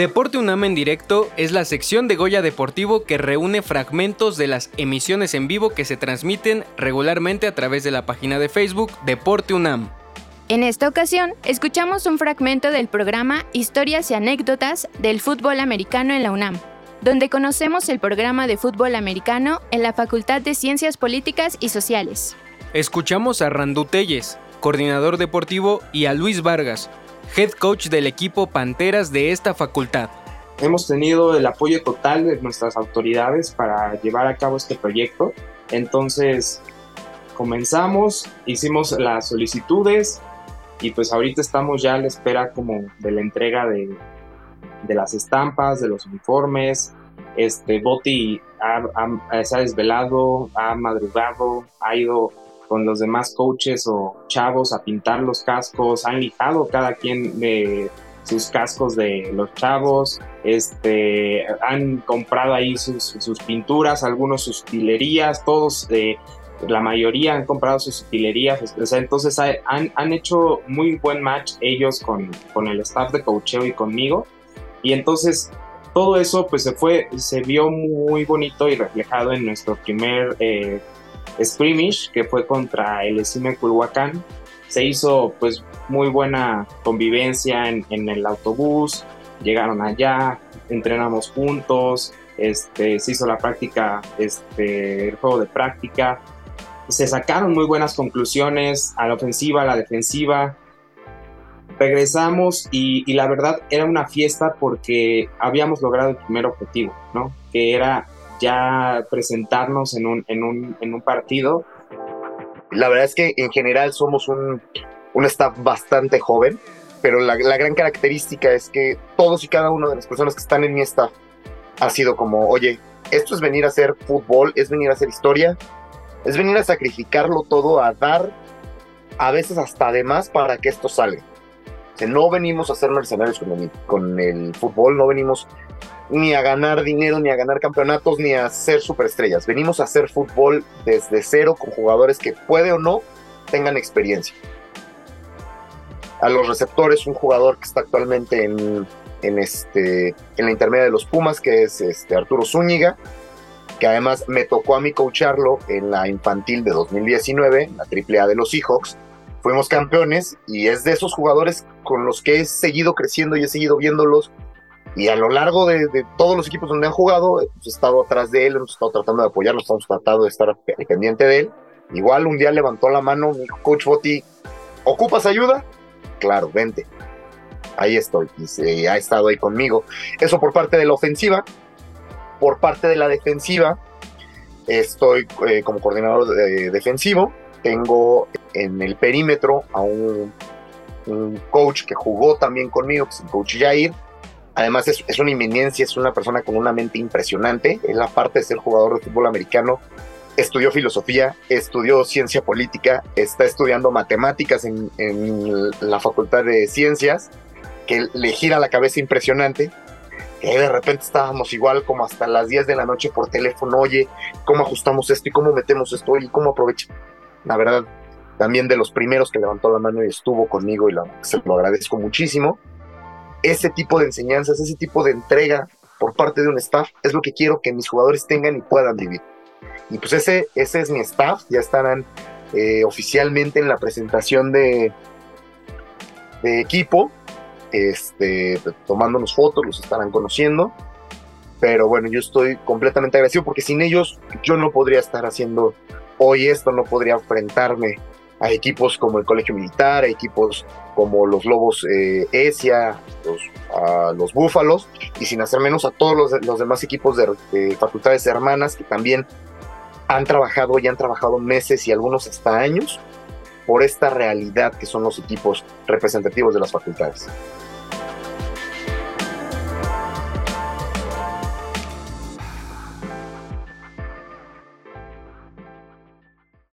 Deporte UNAM en directo es la sección de Goya Deportivo que reúne fragmentos de las emisiones en vivo que se transmiten regularmente a través de la página de Facebook Deporte UNAM. En esta ocasión, escuchamos un fragmento del programa Historias y anécdotas del fútbol americano en la UNAM, donde conocemos el programa de fútbol americano en la Facultad de Ciencias Políticas y Sociales. Escuchamos a Randú Telles, coordinador deportivo, y a Luis Vargas, head coach del equipo Panteras de esta facultad. Hemos tenido el apoyo total de nuestras autoridades para llevar a cabo este proyecto. Entonces, comenzamos, hicimos las solicitudes y pues ahorita estamos ya a la espera como de la entrega de, de las estampas, de los uniformes. Este, Boti se ha desvelado, ha madrugado, ha ido con los demás coaches o chavos a pintar los cascos, han lijado cada quien de sus cascos de los chavos, este, han comprado ahí sus, pinturas, algunos sus utilerías, todos, eh, la mayoría han comprado sus utilerías, entonces han, han, hecho muy buen match ellos con, con el staff de coacheo y conmigo, y entonces todo eso pues se fue, se vio muy bonito y reflejado en nuestro primer eh, scrimmage que fue contra el Esime Culhuacán. Se hizo pues muy buena convivencia en, el autobús, llegaron allá, entrenamos juntos, este, se hizo la práctica, este, el juego de práctica, se sacaron muy buenas conclusiones a la ofensiva, a la defensiva. Regresamos y, y, la verdad era una fiesta porque habíamos logrado el primer objetivo, ¿no? Que era ya presentarnos en un, en un, en un partido. La verdad es que en general somos un, un staff bastante joven, pero la, la, gran característica es que todos y cada una de las personas que están en mi staff ha sido como, oye, esto es venir a hacer fútbol, es venir a hacer historia, es venir a sacrificarlo todo, a dar a veces hasta de más para que esto salga. O no venimos a ser mercenarios con el, con el fútbol, no venimos ni a ganar dinero, ni a ganar campeonatos, ni a ser superestrellas. Venimos a hacer fútbol desde cero con jugadores que puede o no tengan experiencia. A los receptores, un jugador que está actualmente en, en, este, en la intermedia de los Pumas, que es este, Arturo Zúñiga, que además me tocó a mí coacharlo en la infantil de 2019, en la AAA de los Seahawks. Fuimos campeones y es de esos jugadores con los que he seguido creciendo y he seguido viéndolos y a lo largo de, todos los equipos donde han jugado, hemos estado atrás de él, hemos estado tratando de apoyarlo, estamos tratando de estar pendiente de él. Igual un día levantó la mano, dijo, Coach Boti, ¿ocupas ayuda? Claro, vente. Ahí estoy, y ha estado ahí conmigo. Eso por parte de la ofensiva. Por parte de la defensiva, estoy eh, como coordinador defensivo. Tengo en el perímetro a un, un coach que jugó también conmigo, que es el coach Jair Además es, es, una inminencia, es una persona con una mente impresionante. En la parte de ser jugador de fútbol americano, estudió filosofía, estudió ciencia política, está estudiando matemáticas en, en la Facultad de Ciencias, que le gira la cabeza impresionante. Que de repente estábamos igual como hasta las 10 de la noche por teléfono, oye, ¿cómo ajustamos esto y cómo metemos esto y cómo aprovecha? La verdad, también de los primeros que levantó la mano y estuvo conmigo y se lo agradezco muchísimo ese tipo de enseñanzas, ese tipo de entrega por parte de un staff es lo que quiero que mis jugadores tengan y puedan vivir. Y pues ese, ese es mi staff, ya estarán eh, oficialmente en la presentación de, de equipo, este, tomándonos fotos, los estarán conociendo. Pero bueno, yo estoy completamente agradecido porque sin ellos yo no podría estar haciendo hoy esto, no podría enfrentarme a equipos como el Colegio Militar, a equipos como los Lobos eh, ESIA, los, a los Búfalos, y sin hacer menos a todos los, los demás equipos de, facultades hermanas que también han trabajado y han trabajado meses y algunos hasta años por esta realidad que son los equipos representativos de las facultades.